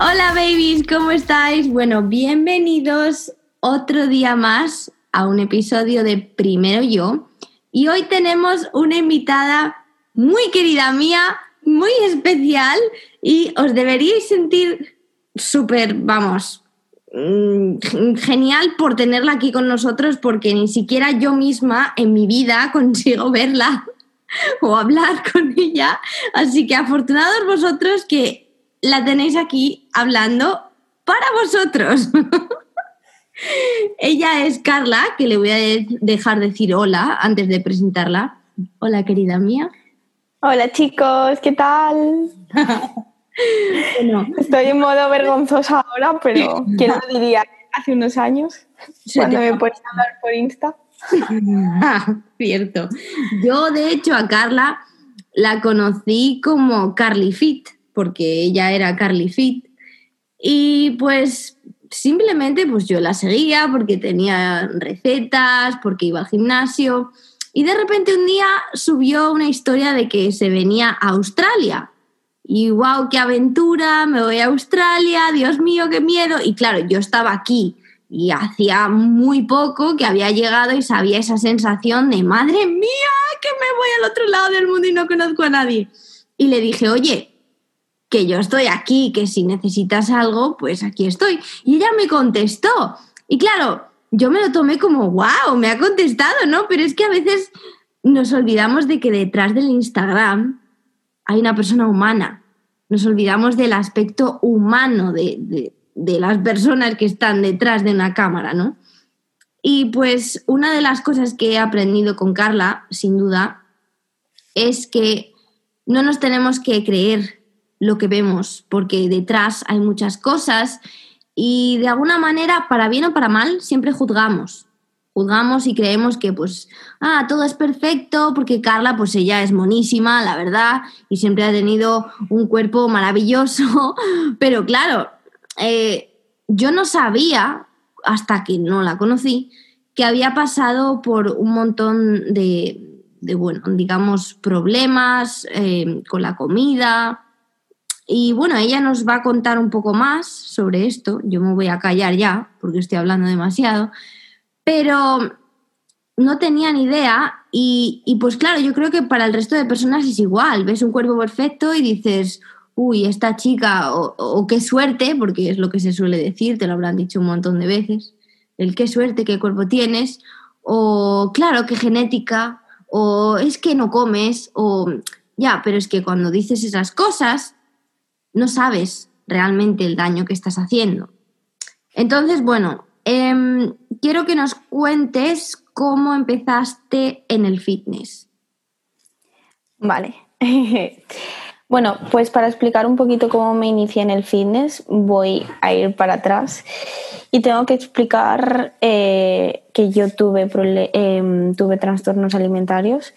Hola babies, ¿cómo estáis? Bueno, bienvenidos otro día más a un episodio de Primero Yo. Y hoy tenemos una invitada muy querida mía, muy especial y os deberíais sentir súper, vamos, mm, genial por tenerla aquí con nosotros porque ni siquiera yo misma en mi vida consigo verla o hablar con ella. Así que afortunados vosotros que la tenéis aquí hablando para vosotros. Ella es Carla, que le voy a dejar decir hola antes de presentarla. Hola, querida mía. Hola, chicos, ¿qué tal? Estoy en modo vergonzosa ahora, pero ¿quién lo diría hace unos años? Cuando me pones a hablar por Insta. Cierto. Yo, de hecho, a Carla la conocí como Carly Fit porque ella era Carly Fit. Y pues simplemente pues yo la seguía porque tenía recetas, porque iba al gimnasio. Y de repente un día subió una historia de que se venía a Australia. Y wow, qué aventura, me voy a Australia, Dios mío, qué miedo. Y claro, yo estaba aquí y hacía muy poco que había llegado y sabía esa sensación de, madre mía, que me voy al otro lado del mundo y no conozco a nadie. Y le dije, oye, que yo estoy aquí, que si necesitas algo, pues aquí estoy. Y ella me contestó. Y claro, yo me lo tomé como, wow, me ha contestado, ¿no? Pero es que a veces nos olvidamos de que detrás del Instagram hay una persona humana. Nos olvidamos del aspecto humano de, de las personas que están detrás de una cámara, ¿no? Y pues una de las cosas que he aprendido con Carla, sin duda, es que no nos tenemos que creer lo que vemos, porque detrás hay muchas cosas y de alguna manera, para bien o para mal, siempre juzgamos. Juzgamos y creemos que pues, ah, todo es perfecto porque Carla, pues ella es monísima, la verdad, y siempre ha tenido un cuerpo maravilloso, pero claro, eh, yo no sabía, hasta que no la conocí, que había pasado por un montón de, de bueno, digamos, problemas eh, con la comida, y bueno, ella nos va a contar un poco más sobre esto. Yo me voy a callar ya porque estoy hablando demasiado. Pero no tenía ni idea y, pues claro, yo creo que para el resto de personas es igual. Ves un cuerpo perfecto y dices, uy, esta chica, o, qué suerte, porque es lo que se suele decir, te lo habrán dicho un montón de veces, el qué suerte, qué cuerpo tienes, o claro, qué genética, o es que no comes, o ya, pero es que cuando dices esas cosas, no sabes realmente el daño que estás haciendo. Entonces, bueno, em, quiero que nos cuentes cómo empezaste en el fitness. Vale. bueno, pues para explicar un poquito cómo me inicié en el fitness, voy a ir para atrás y tengo que explicar eh, que yo tuve, em, tuve trastornos alimentarios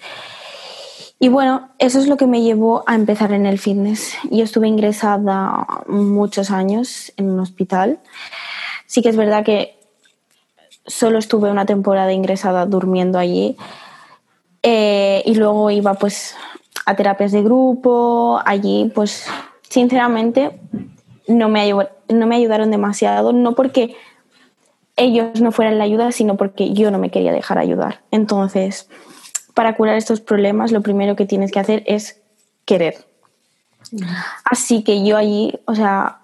y bueno, eso es lo que me llevó a empezar en el fitness. Yo estuve ingresada muchos años en un hospital. Sí que es verdad que solo estuve una temporada ingresada durmiendo allí. Eh, y luego iba pues a terapias de grupo. Allí pues sinceramente no me, no me ayudaron demasiado. No porque ellos no fueran la ayuda, sino porque yo no me quería dejar ayudar. Entonces para curar estos problemas lo primero que tienes que hacer es querer. Así que yo allí, o sea,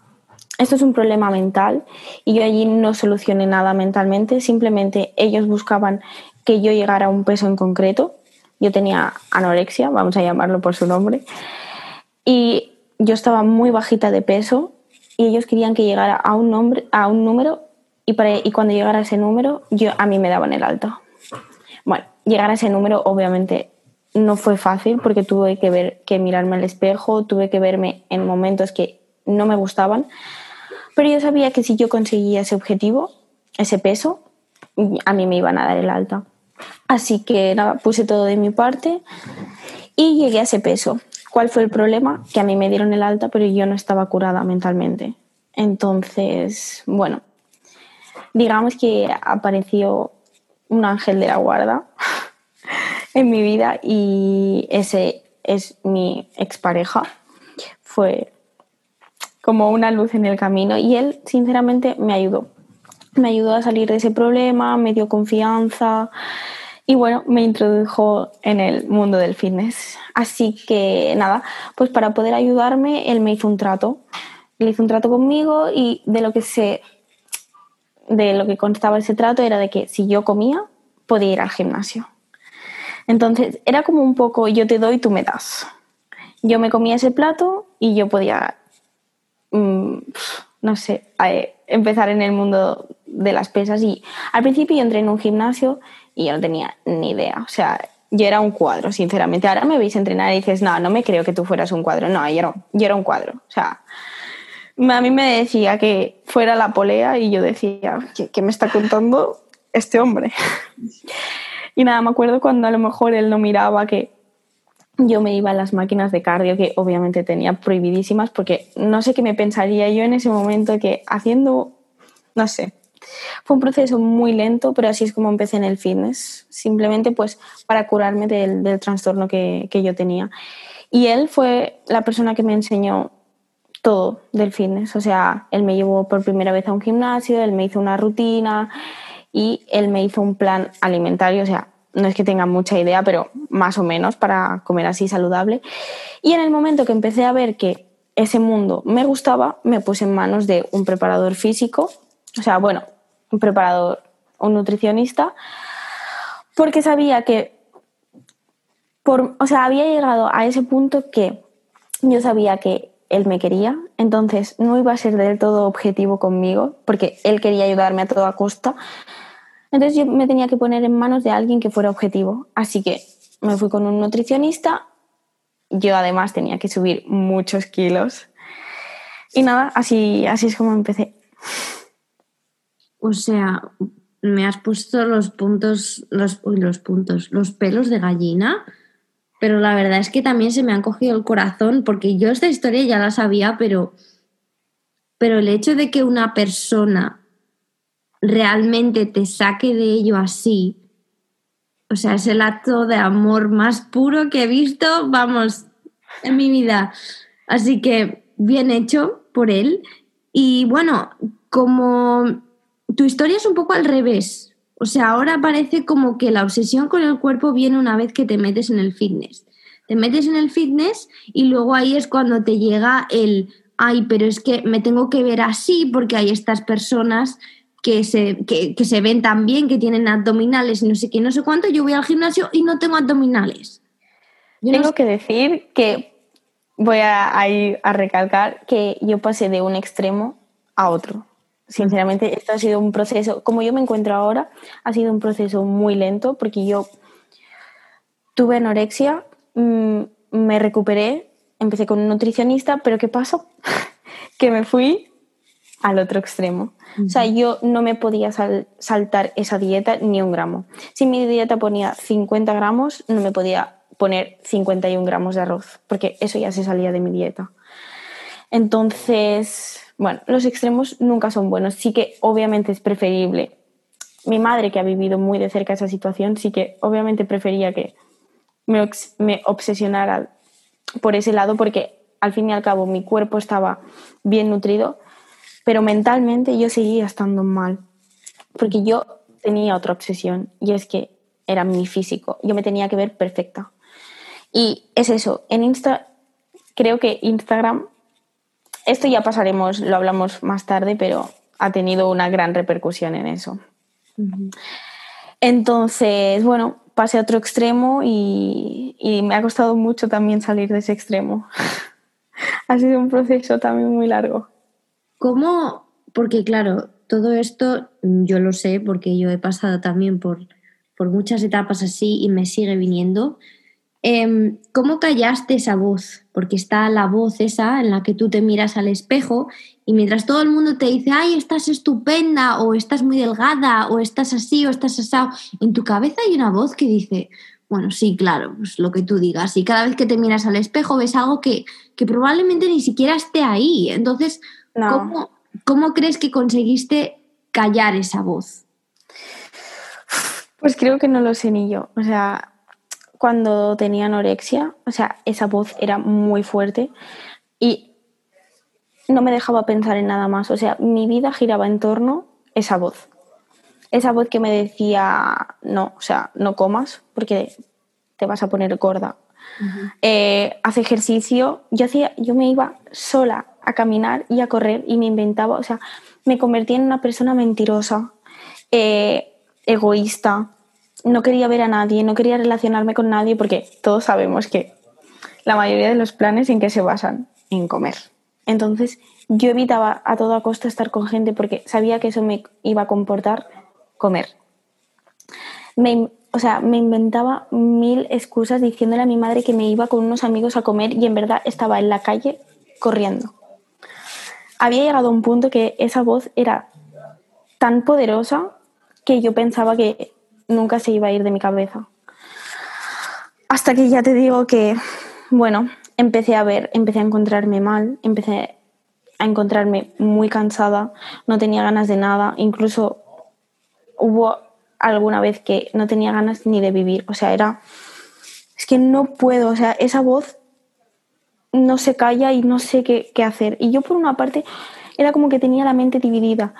esto es un problema mental y yo allí no solucioné nada mentalmente, simplemente ellos buscaban que yo llegara a un peso en concreto. Yo tenía anorexia, vamos a llamarlo por su nombre, y yo estaba muy bajita de peso y ellos querían que llegara a un, nombre, a un número y, para, y cuando llegara a ese número yo, a mí me daban el alto. Bueno, llegar a ese número obviamente no fue fácil porque tuve que ver que mirarme al espejo, tuve que verme en momentos que no me gustaban, pero yo sabía que si yo conseguía ese objetivo, ese peso, a mí me iban a dar el alta. Así que nada, puse todo de mi parte y llegué a ese peso. ¿Cuál fue el problema? Que a mí me dieron el alta, pero yo no estaba curada mentalmente. Entonces, bueno, digamos que apareció un ángel de la guarda en mi vida y ese es mi expareja. Fue como una luz en el camino y él sinceramente me ayudó. Me ayudó a salir de ese problema, me dio confianza y bueno, me introdujo en el mundo del fitness. Así que nada, pues para poder ayudarme, él me hizo un trato. Le hizo un trato conmigo y de lo que se de lo que constaba ese trato era de que si yo comía, podía ir al gimnasio. Entonces era como un poco yo te doy, tú me das. Yo me comía ese plato y yo podía, mm, no sé, empezar en el mundo de las pesas. Y al principio yo entré en un gimnasio y yo no tenía ni idea. O sea, yo era un cuadro, sinceramente. Ahora me veis entrenar y dices, no, no me creo que tú fueras un cuadro. No, yo era, yo era un cuadro. O sea, a mí me decía que fuera la polea y yo decía, ¿qué, me está contando este hombre? y nada, me acuerdo cuando a lo mejor él no miraba que yo me iba a las máquinas de cardio que obviamente tenía prohibidísimas porque no sé qué me pensaría yo en ese momento que haciendo, no sé, fue un proceso muy lento, pero así es como empecé en el fitness, simplemente pues para curarme del, trastorno que, que yo tenía. Y él fue la persona que me enseñó todo del fitness. O sea, él me llevó por primera vez a un gimnasio, él me hizo una rutina y él me hizo un plan alimentario. O sea, no es que tenga mucha idea, pero más o menos para comer así saludable. Y en el momento que empecé a ver que ese mundo me gustaba, me puse en manos de un preparador físico, o sea, bueno, un preparador, un nutricionista, porque sabía que, por, o sea, había llegado a ese punto que yo sabía que él me quería, entonces no iba a ser del todo objetivo conmigo, porque él quería ayudarme a toda costa. Entonces yo me tenía que poner en manos de alguien que fuera objetivo. Así que me fui con un nutricionista. Yo además tenía que subir muchos kilos. Y nada, así, así es como empecé. O sea, me has puesto los puntos, los, los puntos, los pelos de gallina pero la verdad es que también se me han cogido el corazón porque yo esta historia ya la sabía, pero, pero el hecho de que una persona realmente te saque de ello así, o sea, es el acto de amor más puro que he visto, vamos, en mi vida. Así que bien hecho por él. Y bueno, como tu historia es un poco al revés, o sea, ahora parece como que la obsesión con el cuerpo viene una vez que te metes en el fitness. Te metes en el fitness y luego ahí es cuando te llega el, ay, pero es que me tengo que ver así porque hay estas personas que se, que, se ven tan bien, que tienen abdominales y no sé qué, no sé cuánto. Yo voy al gimnasio y no tengo abdominales. tengo que decir que voy a, ir a recalcar que yo pasé de un extremo a otro. Sinceramente, esto ha sido un proceso, como yo me encuentro ahora, ha sido un proceso muy lento porque yo tuve anorexia, mm, me recuperé, empecé con un nutricionista, pero ¿qué pasó? que me fui al otro extremo. O sea, yo no me podía saltar esa dieta ni un gramo. Si mi dieta ponía 50 gramos, no me podía poner 51 gramos de arroz, porque eso ya se salía de mi dieta. Entonces, bueno, los extremos nunca son buenos. Sí que obviamente es preferible. Mi madre, que ha vivido muy de cerca esa situación, sí que obviamente prefería que me, me obsesionara por ese lado porque al fin y al cabo mi cuerpo estaba bien nutrido, pero mentalmente yo seguía estando mal. Porque yo tenía otra obsesión y es que era mi físico. Yo me tenía que ver perfecta. Y es eso. En Insta, creo que Instagram esto ya pasaremos, lo hablamos más tarde, pero ha tenido una gran repercusión en eso. Entonces, bueno, pasé a otro extremo y, me ha costado mucho también salir de ese extremo. ha sido un proceso también muy largo. ¿Cómo? Porque claro, todo esto yo lo sé porque yo he pasado también por, por muchas etapas así y me sigue viniendo. em, ¿cómo callaste esa voz? Porque está la voz esa en la que tú te miras al espejo y mientras todo el mundo te dice, ay, estás estupenda, o estás muy delgada, o estás así, o estás asado, en tu cabeza hay una voz que dice, bueno, sí, claro, pues lo que tú digas. Y cada vez que te miras al espejo ves algo que, probablemente ni siquiera esté ahí. Entonces, ¿cómo, ¿cómo crees que conseguiste callar esa voz? Pues creo que no lo sé ni yo. O sea, cuando tenía anorexia, o sea, esa voz era muy fuerte y no me dejaba pensar en nada más. O sea, mi vida giraba en torno a esa voz esa voz que me decía, no, o sea, no comas porque te vas a poner gorda. Eh, hace ejercicio, yo, hacía, yo me iba sola a caminar y a correr y me inventaba, o sea, me convertí en una persona mentirosa, eh, egoísta, no quería ver a nadie, no quería relacionarme con nadie porque todos sabemos que la mayoría de los planes en que se basan en comer. Entonces yo evitaba a toda costa estar con gente porque sabía que eso me iba a comportar comer. Me, o sea, me inventaba mil excusas diciéndole a mi madre que me iba con unos amigos a comer y en verdad estaba en la calle corriendo. Había llegado a un punto que esa voz era tan poderosa que yo pensaba que nunca se iba a ir de mi cabeza. Hasta que ya te digo que, bueno, empecé a ver, empecé a encontrarme mal, empecé a encontrarme muy cansada, no tenía ganas de nada, incluso hubo alguna vez que no tenía ganas ni de vivir. O sea, era. Es que no puedo. O sea, esa voz no se calla y no sé qué, hacer. Y yo, por una parte, era como que tenía la mente dividida.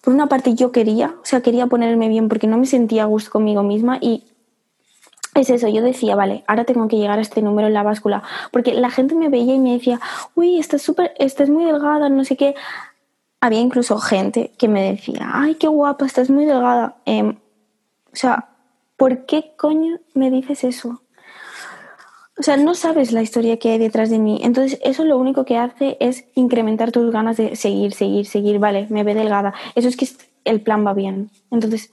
Por una parte, yo quería, o sea, quería ponerme bien porque no me sentía a gusto conmigo misma y. Es eso, yo decía, vale, ahora tengo que llegar a este número en la báscula, porque la gente me veía y me decía, uy, estás súper, estás muy delgada, no sé qué había incluso gente que me decía, ay, qué guapa, estás muy delgada. Em, o sea, ¿por qué coño me dices eso? O sea, no sabes la historia que hay detrás de mí. Entonces, eso lo único que hace es incrementar tus ganas de seguir, seguir, seguir. Vale, me ve delgada. Eso es que el plan va bien. Entonces,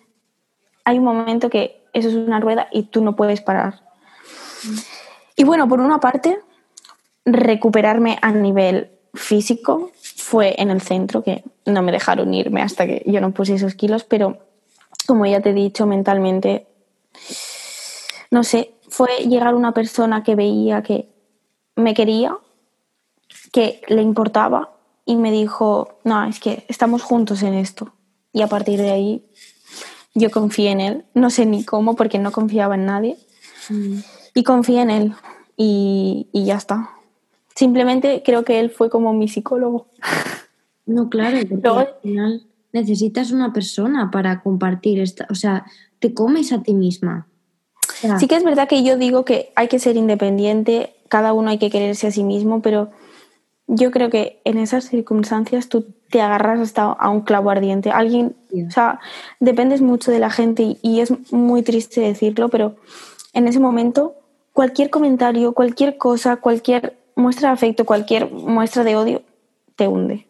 hay un momento que eso es una rueda y tú no puedes parar. Y bueno, por una parte, recuperarme a nivel físico fue en el centro, que no me dejaron irme hasta que yo no puse esos kilos, pero como ya te he dicho, mentalmente, no sé, fue llegar una persona que veía que me quería, que le importaba y me dijo, no, es que estamos juntos en esto. Y a partir de ahí yo confié en él, no sé ni cómo porque no confiaba en nadie. Mm. Y confié en él y, y ya está. Simplemente creo que él fue como mi psicólogo. No, claro, porque al final necesitas una persona para compartir esta, o sea, te comes a ti misma. Sí que es verdad que yo digo que hay que ser independiente, cada uno hay que quererse a sí mismo, pero yo creo que en esas circunstancias tú te agarras hasta a un clavo ardiente. Alguien, o sea, dependes mucho de la gente y es muy triste decirlo, pero en ese momento cualquier comentario, cualquier cosa, cualquier muestra de afecto, cualquier muestra de odio, te hunde.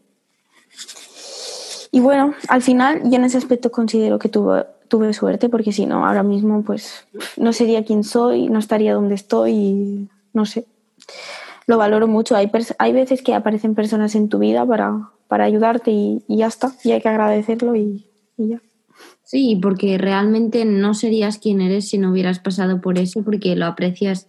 Y bueno, al final yo en ese aspecto considero que tuve, tuve suerte, porque si no, ahora mismo pues no sería quien soy, no estaría donde estoy, y no sé. Lo valoro mucho. Hay, hay veces que aparecen personas en tu vida para, para ayudarte y, ya está, y hay que agradecerlo y, y ya. Sí, porque realmente no serías quien eres si no hubieras pasado por eso, porque lo aprecias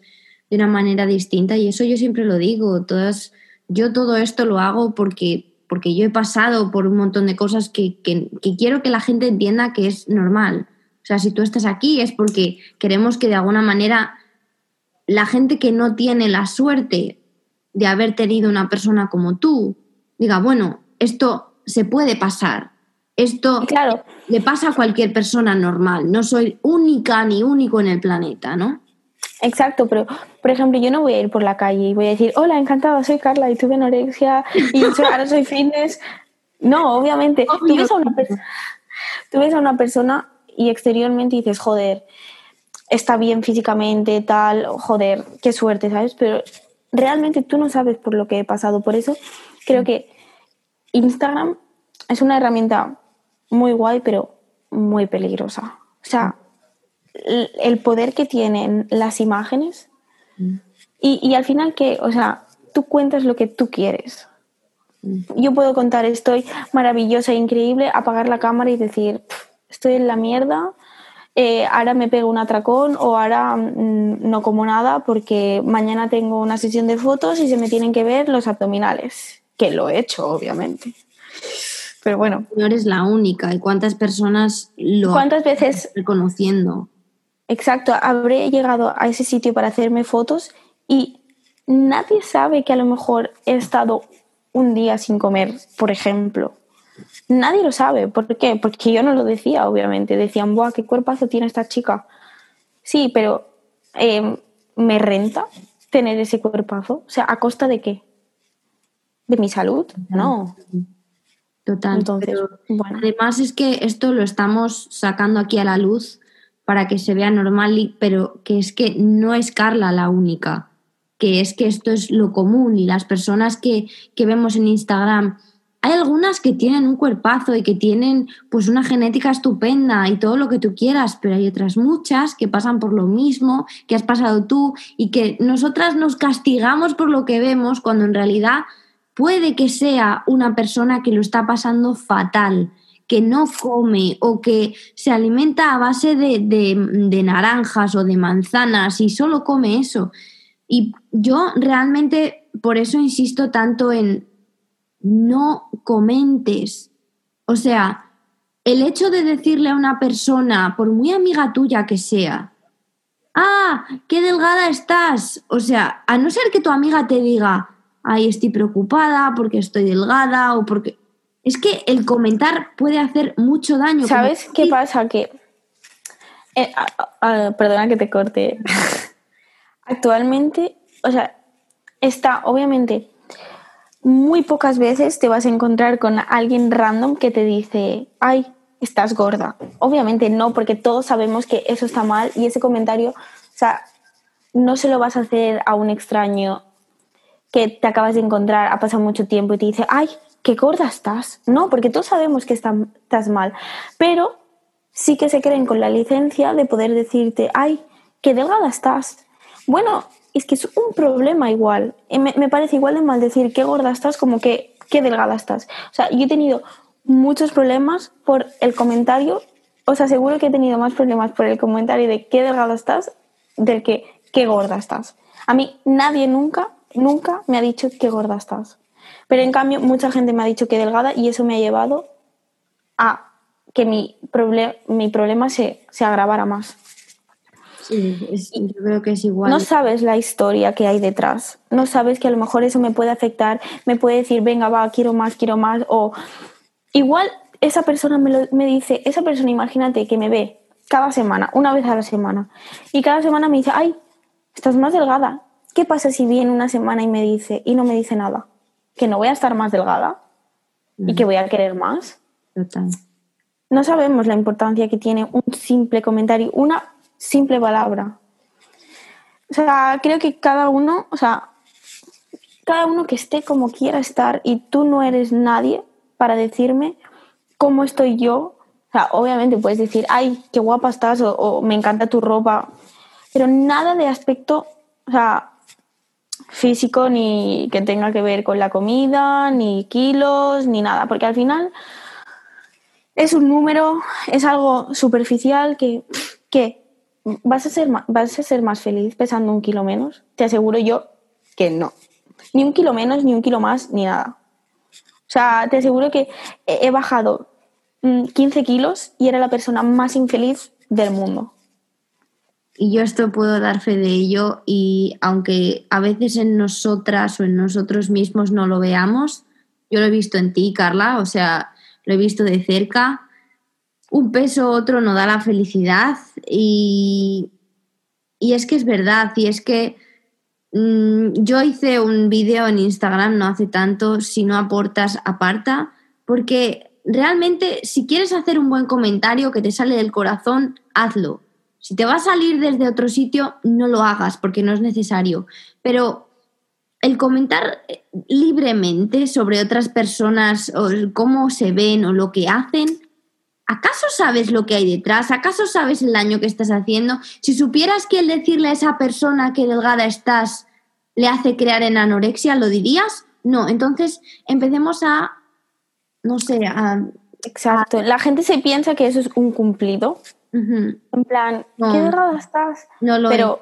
de una manera distinta y eso yo siempre lo digo, todas, yo todo esto lo hago porque, porque yo he pasado por un montón de cosas que, que, quiero que la gente entienda que es normal. O sea, si tú estás aquí es porque queremos que de alguna manera la gente que no tiene la suerte de haber tenido una persona como tú diga, bueno, esto se puede pasar. Esto claro. le pasa a cualquier persona normal. No soy única ni único en el planeta, ¿no? Exacto, pero por ejemplo, yo no voy a ir por la calle y voy a decir, hola, encantada, soy Carla y tuve anorexia y ahora soy fitness. No, obviamente. Tú ves, a una tú ves a una persona y exteriormente dices, joder, está bien físicamente, tal, joder, qué suerte, ¿sabes? Pero realmente tú no sabes por lo que he pasado. Por eso creo que Instagram es una herramienta muy guay, pero muy peligrosa. O sea, el poder que tienen las imágenes Y, y al final, ¿qué? O sea, tú cuentas lo que tú quieres. Yo puedo contar, estoy maravillosa, e increíble, apagar la cámara y decir, estoy en la mierda, eh, ahora me pego un atracón o ahora mm, no como nada porque mañana tengo una sesión de fotos y se me tienen que ver los abdominales, que lo he hecho, obviamente. Pero bueno. No eres la única. ¿Y cuántas personas lo ¿Cuántas veces reconociendo? Exacto, habré llegado a ese sitio para hacerme fotos y nadie sabe que a lo mejor he estado un día sin comer, por ejemplo. Nadie lo sabe. ¿Por qué? Porque yo no lo decía, obviamente. Decían, ¡buah, qué cuerpazo tiene esta chica! Sí, pero em, ¿me renta tener ese cuerpazo? O sea, ¿a costa de qué? ¿De mi salud? No. Total. Entonces, bueno. Además es que esto lo estamos sacando aquí a la luz para que se vea normal, pero que es que no es Carla la única, que es que esto es lo común y las personas que, que vemos en Instagram hay algunas que tienen un cuerpazo y que tienen pues una genética estupenda y todo lo que tú quieras, pero hay otras muchas que pasan por lo mismo que has pasado tú y que nosotras nos castigamos por lo que vemos cuando en realidad puede que sea una persona que lo está pasando fatal, que no come o que se alimenta a base de, de naranjas o de manzanas y solo come eso. Y yo realmente por eso insisto tanto en no comentes. O sea, el hecho de decirle a una persona, por muy amiga tuya que sea, ah, qué delgada estás. O sea, a no ser que tu amiga te diga, ay, estoy preocupada porque estoy delgada o porque... Es que el comentar puede hacer mucho daño. ¿Sabes qué pasa? Que... Eh, perdona que te corte. Actualmente, o sea, está, obviamente, muy pocas veces te vas a encontrar con alguien random que te dice, ay, estás gorda. Obviamente no, porque todos sabemos que eso está mal y ese comentario, o sea, no se lo vas a hacer a un extraño que te acabas de encontrar, ha pasado mucho tiempo y te dice, ay, qué gorda estás. No, porque todos sabemos que estás mal, pero sí que se creen con la licencia de poder decirte, ay, qué delgada estás. Bueno, es que es un problema igual. Me, me, parece igual de mal decir qué gorda estás como que qué delgada estás. O sea, yo he tenido muchos problemas por el comentario. Os aseguro que he tenido más problemas por el comentario de qué delgada estás del que qué gorda estás. A mí nadie nunca, nunca me ha dicho qué gorda estás. Pero en cambio mucha gente me ha dicho que delgada y eso me ha llevado a que mi, mi problema se, se agravara más. Sí, yo creo que es igual. No sabes la historia que hay detrás. No sabes que a lo mejor eso me puede afectar, me puede decir, venga, va, quiero más, quiero más. O igual esa persona me, me dice, esa persona, imagínate que me ve cada semana, una vez a la semana, y cada semana me dice, ay, estás más delgada. ¿Qué pasa si viene una semana y me dice, y no me dice nada? ¿Que no voy a estar más delgada? ¿Y que voy a querer más? Total. No sabemos la importancia que tiene un simple comentario, una simple palabra. O sea, creo que cada uno, o sea, cada uno que esté como quiera estar y tú no eres nadie para decirme cómo estoy yo. O sea, obviamente puedes decir, ay, qué guapa estás o, me encanta tu ropa, pero nada de aspecto, o sea, físico ni que tenga que ver con la comida, ni kilos, ni nada, porque al final es un número, es algo superficial que, que ¿Vas a, ser más, ¿Vas a ser más feliz pesando un kilo menos? Te aseguro yo que no. Ni un kilo menos, ni un kilo más, ni nada. O sea, te aseguro que he bajado 15 mm, kilos y era la persona más infeliz del mundo. Y yo esto puedo dar fe de ello y aunque a veces en nosotras o en nosotros mismos no lo veamos, yo lo he visto en ti, Carla, o sea, lo he visto de cerca un peso otro no da la felicidad y, y es que es verdad, y es que mm, yo hice un vídeo en Instagram no hace tanto, si no aportas, aparta, porque realmente si quieres hacer un buen comentario que te sale del corazón, hazlo. Si te va a salir desde otro sitio, no lo hagas porque no es necesario. Pero el comentar libremente sobre otras personas o cómo se ven o lo que hacen, ¿acaso sabes lo que hay detrás? ¿Acaso sabes el daño que estás haciendo? Si supieras que el decirle a esa persona que delgada estás le hace crear en anorexia, ¿lo dirías? No, entonces empecemos a, no sé, a... Exacto, la gente se piensa que eso es un cumplido. En plan, qué delgada estás. No lo Pero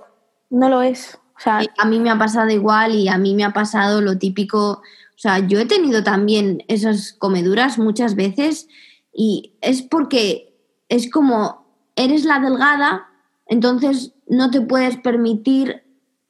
no lo es. O sea, a mí me ha pasado igual y a mí me ha pasado lo típico. O sea, yo he tenido también esas comeduras muchas veces y es porque es como eres la delgada, entonces no te puedes permitir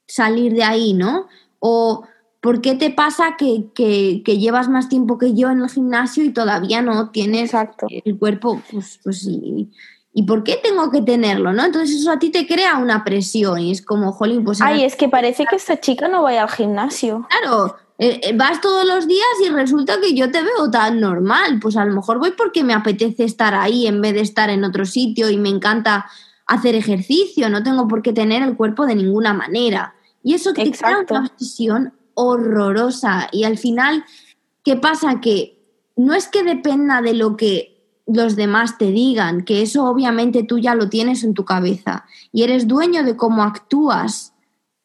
salir de ahí, ¿no? O ¿por qué te pasa que, llevas más tiempo que yo en el gimnasio y todavía no tienes el cuerpo? Pues, pues sí. ¿Y por qué tengo que tenerlo, no? Entonces eso a ti te crea una presión y es como, jolín, pues... Ay, es que parece que esta chica no vaya al gimnasio. Claro, eh, eh, vas todos los días y resulta que yo te veo tan normal. Pues a lo mejor voy porque me apetece estar ahí en vez de estar en otro sitio y me encanta hacer ejercicio. No tengo por qué tener el cuerpo de ninguna manera. Y eso te crea una obsesión horrorosa. Y al final, ¿qué pasa? Que no es que dependa de lo que los demás te digan, que eso obviamente tú ya lo tienes en tu cabeza y eres dueño de cómo actúas.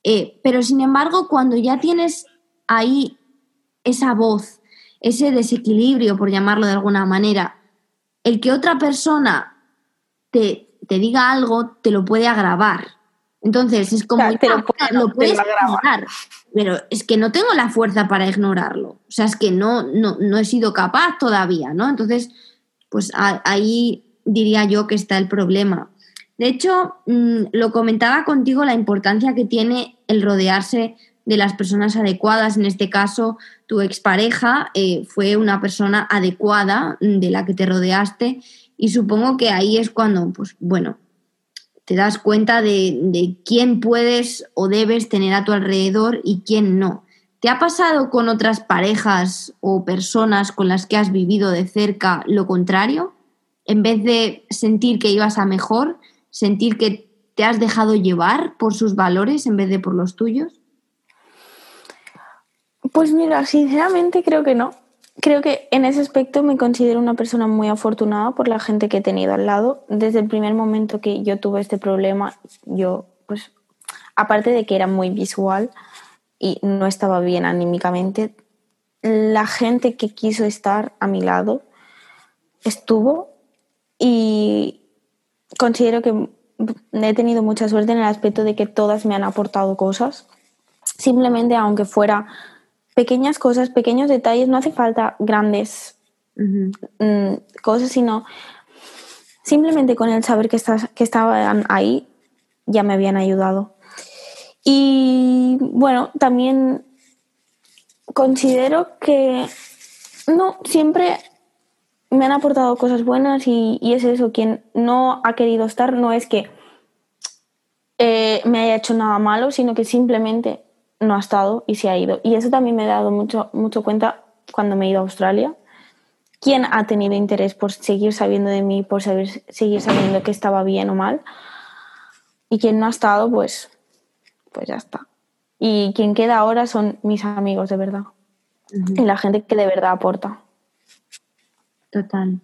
Eh, pero sin embargo, cuando ya tienes ahí esa voz, ese desequilibrio, por llamarlo de alguna manera, el que otra persona te, te diga algo te lo puede agravar. Entonces es como lo, puedes ignorar, pero es que no tengo la fuerza para ignorarlo. O sea, es que no, no, no he sido capaz todavía, ¿no? Entonces, pues ahí diría yo que está el problema. De hecho, mm, lo comentaba contigo la importancia que tiene el rodearse de las personas adecuadas. En este caso, tu expareja eh, fue una persona adecuada mm, de la que te rodeaste y supongo que ahí es cuando, pues bueno, te das cuenta de, de quién puedes o debes tener a tu alrededor y quién no. ¿Te ha pasado con otras parejas o personas con las que has vivido de cerca lo contrario? En vez de sentir que ibas a mejor, sentir que te has dejado llevar por sus valores en vez de por los tuyos? Pues mira, sinceramente creo que no. Creo que en ese aspecto me considero una persona muy afortunada por la gente que he tenido al lado. Desde el primer momento que yo tuve este problema, yo, pues, aparte de que era muy visual y no estaba bien anímicamente, la gente que quiso estar a mi lado estuvo y considero que he tenido mucha suerte en el aspecto de que todas me han aportado cosas. Simplemente, aunque fuera pequeñas cosas, pequeños detalles, no hace falta grandes mm, cosas, sino simplemente con el saber que, estás, que estaban ahí ya me habían ayudado. Y bueno, también considero que no, siempre me han aportado cosas buenas y, es eso, quien no ha querido estar no es que eh, me haya hecho nada malo, sino que simplemente no ha estado y se ha ido. Y eso también me he dado mucho, mucho cuenta cuando me he ido a Australia. ¿Quién ha tenido interés por seguir sabiendo de mí, por seguir sabiendo que estaba bien o mal? Y quien no ha estado, pues, pues ya está. Y quien queda ahora son mis amigos de verdad. Y la gente que de verdad aporta. Total.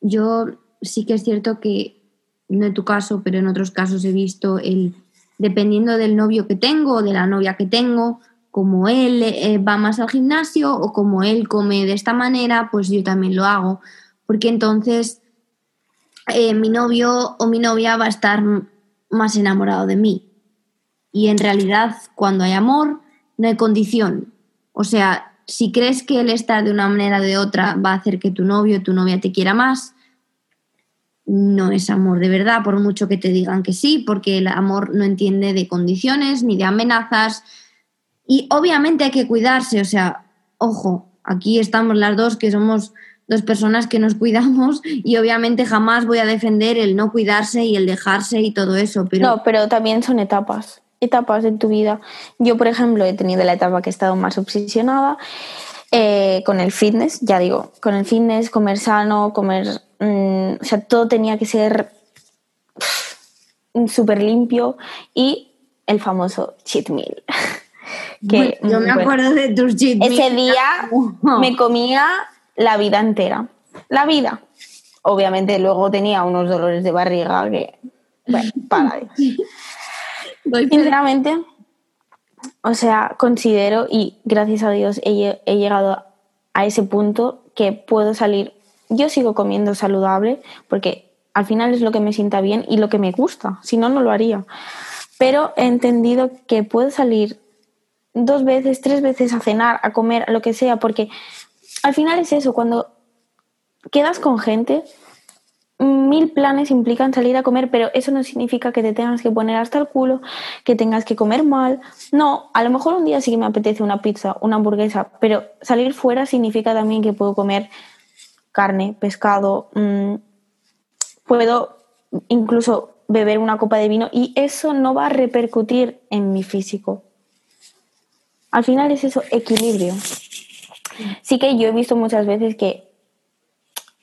Yo sí que es cierto que, no en tu caso, pero en otros casos he visto el dependiendo del novio que tengo o de la novia que tengo, como él eh, va más al gimnasio o como él come de esta manera, pues yo también lo hago. Porque entonces eh, mi novio o mi novia va a estar más enamorado de mí. Y en realidad, cuando hay amor, no hay condición. O sea, si crees que él está de una manera o de otra va a hacer que tu novio o tu novia te quiera más, no es amor de verdad, por mucho que te digan que sí, porque el amor no entiende de condiciones ni de amenazas. Y obviamente hay que cuidarse, o sea, ojo, aquí estamos las dos que somos dos personas que nos cuidamos y obviamente jamás voy a defender el no cuidarse y el dejarse y todo eso. Pero... No, pero también son etapas, etapas en tu vida. Yo, por ejemplo, he tenido la etapa que he estado más obsesionada eh, con el fitness, ya digo, con el fitness, comer sano, comer Mm, o sea, todo tenía que ser súper limpio y el famoso cheat meal. que, yo me acuerdo de tus cheat Ese día me comía la vida entera. La vida. obviamente luego tenía unos dolores de barriga que, bueno, para Sinceramente, o sea, considero y gracias a Dios he, he llegado a ese punto que puedo salir. Yo sigo comiendo saludable porque al final es lo que me sienta bien y lo que me gusta, si no, no lo haría. Pero he entendido que puedo salir dos veces, tres veces a cenar, a comer, a lo que sea, porque al final es eso, cuando quedas con gente, mil planes implican salir a comer, pero eso no significa que te tengas que poner hasta el culo, que tengas que comer mal. No, a lo mejor un día sí que me apetece una pizza, una hamburguesa, pero salir fuera significa también que puedo comer carne, pescado, mm, puedo incluso beber una copa de vino y eso no va a repercutir en mi físico. Al final es eso, equilibrio. Sí que yo he visto muchas veces que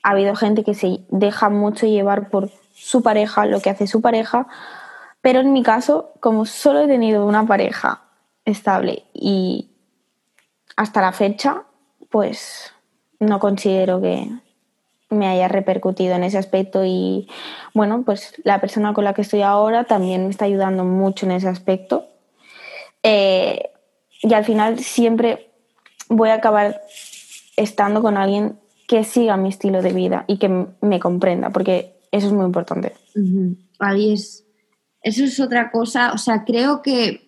ha habido gente que se deja mucho llevar por su pareja, lo que hace su pareja, pero en mi caso, como solo he tenido una pareja estable y hasta la fecha, pues no considero que me haya repercutido en ese aspecto y bueno, pues la persona con la que estoy ahora también me está ayudando mucho en ese aspecto. Eh, y al final siempre voy a acabar estando con alguien que siga mi estilo de vida y que me comprenda, porque eso es muy importante. Es. Eso es otra cosa. O sea, creo que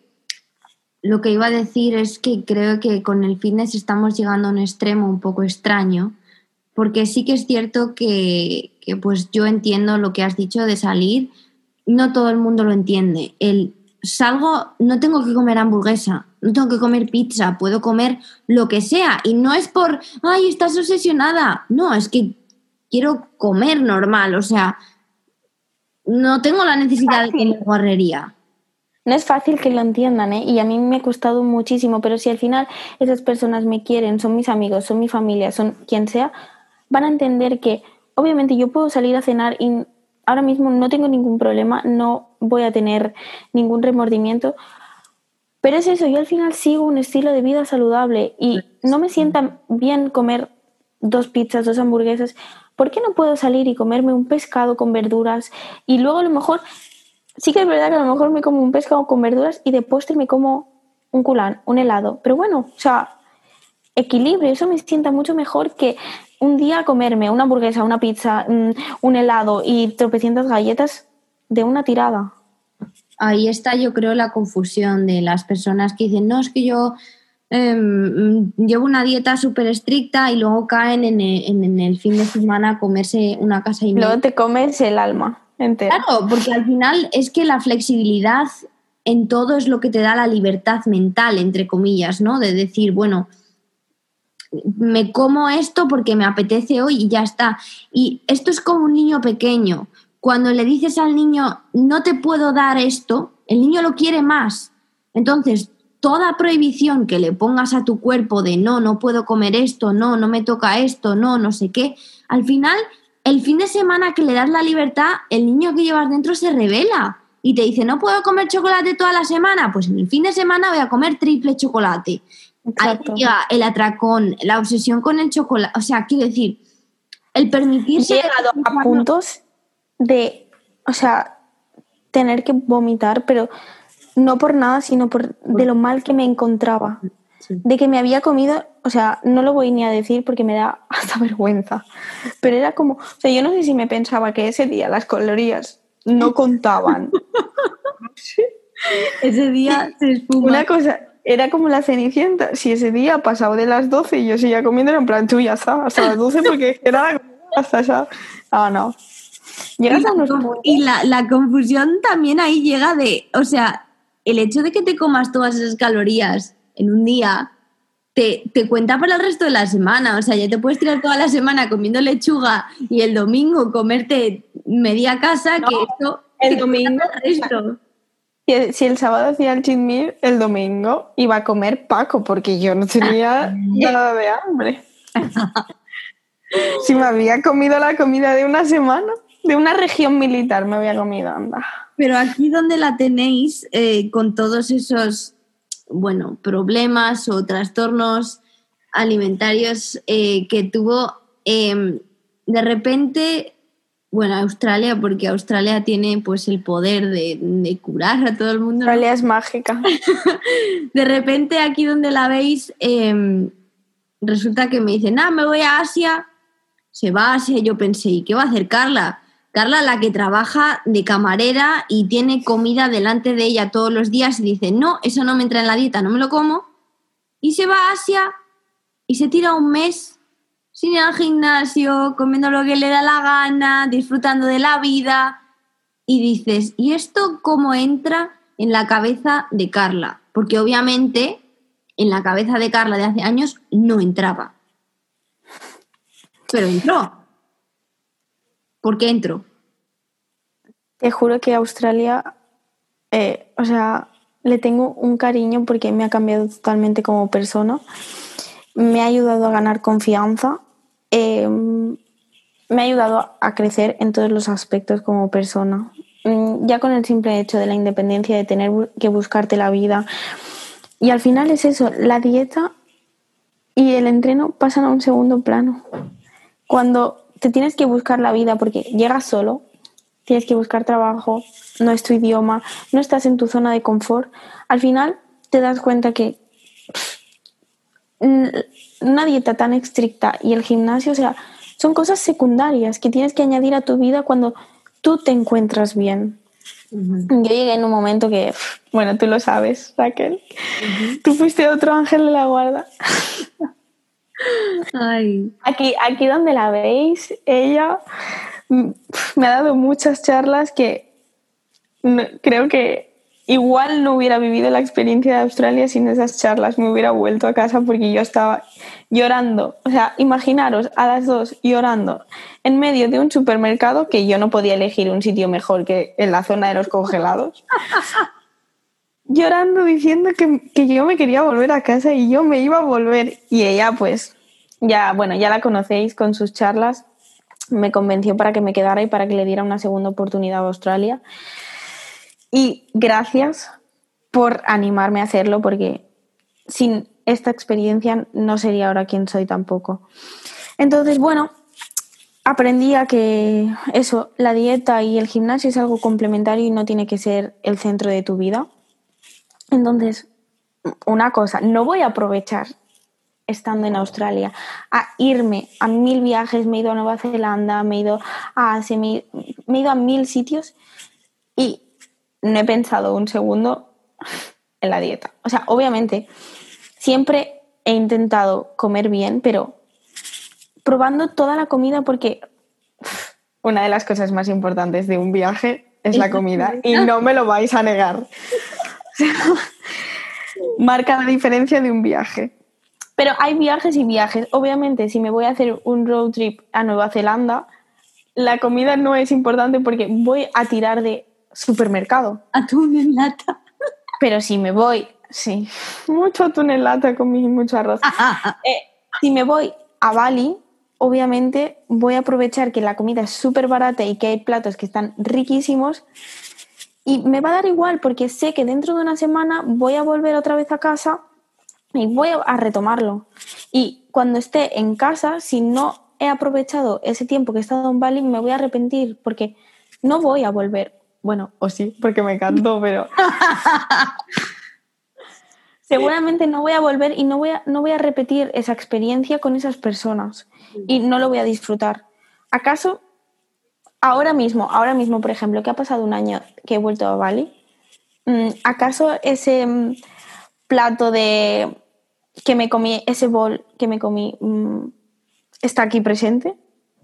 lo que iba a decir es que creo que con el fitness estamos llegando a un extremo un poco extraño, porque sí que es cierto que, que pues yo entiendo lo que has dicho de salir, no todo el mundo lo entiende. El salgo, no tengo que comer hamburguesa, no tengo que comer pizza, puedo comer lo que sea. Y no es por, ay, estás obsesionada. No, es que quiero comer normal, o sea, no tengo la necesidad de comer guarrería. No es fácil que lo entiendan, ¿eh? Y a mí me ha costado muchísimo, pero si al final esas personas me quieren, son mis amigos, son mi familia, son quien sea, van a entender que obviamente yo puedo salir a cenar y ahora mismo no tengo ningún problema, no voy a tener ningún remordimiento. Pero es eso, yo al final sigo un estilo de vida saludable y no me sienta bien comer dos pizzas, dos hamburguesas. ¿Por qué no puedo salir y comerme un pescado con verduras y luego a lo mejor, sí que es verdad que a lo mejor me como un pescado con verduras y de postre me como un culán, un helado. Pero bueno, o sea, equilibrio, eso me sienta mucho mejor que un día comerme una hamburguesa, una pizza, mm, un helado y tropecientas galletas de una tirada. Ahí está, yo creo, la confusión de las personas que dicen, no, es que yo em, llevo una dieta súper estricta y luego caen en el, fin de semana a comerse una casa y Luego te comes el alma entera. Claro, porque al final es que la flexibilidad en todo es lo que te da la libertad mental, entre comillas, ¿no? De decir, bueno, me como esto porque me apetece hoy y ya está. Y esto es como un niño pequeño. Cuando le dices al niño, no te puedo dar esto, el niño lo quiere más. Entonces, toda prohibición que le pongas a tu cuerpo de no, no puedo comer esto, no, no me toca esto, no, no sé qué, al final, el fin de semana que le das la libertad, el niño que llevas dentro se revela y te dice, no puedo comer chocolate toda la semana, pues en el fin de semana voy a comer triple chocolate el atracón, la obsesión con el chocolate. O sea, quiero decir, el permitirse. He llegado a puntos de, o sea, tener que vomitar, pero no por nada, sino por de lo mal que me encontraba. De que me había comido, o sea, no lo voy ni a decir porque me da hasta vergüenza. Pero era como, o sea, yo no sé si me pensaba que ese día las calorías no contaban. ese día se espuma. Una cosa, era como la cenicienta. Si ese día pasado de las 12 y yo seguía comiendo, era en plan, tú ya está, hasta las 12 porque era hasta ya. Ah, no. Llegas a unos Y la, la confusión también ahí llega de, o sea, el hecho de que te comas todas esas calorías en un día te, te, cuenta para el resto de la semana. O sea, ya te puedes tirar toda la semana comiendo lechuga y el domingo comerte media casa, que esto. El domingo. Si el sábado hacía el cheat meal, el domingo iba a comer Paco, porque yo no tenía nada de hambre. si me había comido la comida de una semana, de una región militar me había comido, anda. Pero aquí donde la tenéis, eh, con todos esos, bueno, problemas o trastornos alimentarios eh, que tuvo, em, de repente bueno, Australia, porque Australia tiene pues el poder de, curar a todo el mundo. Australia es mágica. de repente aquí donde la veis, em, resulta que me dicen, ah, me voy a Asia, se va a Asia, yo pensé, ¿y qué va a hacer Carla? Carla, la que trabaja de camarera y tiene comida delante de ella todos los días y dice, no, eso no me entra en la dieta, no me lo como. Y se va a Asia y se tira un mes sin ir al gimnasio, comiendo lo que le da la gana, disfrutando de la vida. Y dices, ¿y esto cómo entra en la cabeza de Carla? Porque obviamente en la cabeza de Carla de hace años no entraba. Pero entró. ¿Por qué entró? Te juro que Australia, eh, o sea, le tengo un cariño porque me ha cambiado totalmente como persona. Me ha ayudado a ganar confianza. Em, me ha ayudado a crecer en todos los aspectos como persona. Mm, ya con el simple hecho de la independencia, de tener que buscarte la vida. Y al final es eso, la dieta y el entreno pasan a un segundo plano. Cuando te tienes que buscar la vida porque llegas solo, tienes que buscar trabajo, no es tu idioma, no estás en tu zona de confort, al final te das cuenta que una dieta tan estricta y el gimnasio, o sea, son cosas secundarias que tienes que añadir a tu vida cuando tú te encuentras bien. Yo llegué en un momento que, bueno, tú lo sabes, Raquel. Tú fuiste otro ángel de la guarda. Aquí, aquí donde la veis, ella me ha dado muchas charlas que creo que igual no hubiera vivido la experiencia de Australia sin esas charlas. Me hubiera vuelto a casa porque yo estaba llorando. O sea, imaginaros a las dos llorando en medio de un supermercado que yo no podía elegir un sitio mejor que en la zona de los congelados. llorando diciendo que, que yo me quería volver a casa y yo me iba a volver. Y ella, pues, ya, bueno, ya la conocéis con sus charlas me convenció para que me quedara y para que le diera una segunda oportunidad a Australia. Y gracias por animarme a hacerlo, porque sin esta experiencia no sería ahora quien soy tampoco. Entonces, bueno, aprendí a que eso, la dieta y el gimnasio es algo complementario y no tiene que ser el centro de tu vida. Entonces, una cosa, no voy a aprovechar estando en Australia, a irme a mil viajes, me he ido a Nueva Zelanda, me he ido a me, he ido a mil sitios y no he pensado un segundo en la dieta. O sea, obviamente, siempre he intentado comer bien, pero probando toda la comida porque una de las cosas más importantes de un viaje es la comida y no me lo vais a negar. marca la diferencia de un viaje. Pero hay viajes y viajes. Obviamente, si me voy a hacer un road trip a Nueva Zelanda, la comida no es importante porque voy a tirar de supermercado. Atún en lata. Pero si me voy, sí, mucho atún en lata con mucho arroz. Eh, si me voy a Bali, obviamente voy a aprovechar que la comida es súper barata y que hay platos que están riquísimos. Y me va a dar igual porque sé que dentro de una semana voy a volver otra vez a casa y voy a retomarlo. Y cuando esté en casa, si no he aprovechado ese tiempo que he estado en Bali, me voy a arrepentir porque no voy a volver. Bueno, o sí, porque me encantó, pero seguramente no voy a volver y no voy a, no voy a repetir esa experiencia con esas personas y no lo voy a disfrutar. ¿Acaso ahora mismo, ahora mismo, por ejemplo, que ha pasado un año que he vuelto a Bali, mm, ¿acaso ese mm, plato de que me comí, ese bol que me comí, mm, está aquí presente?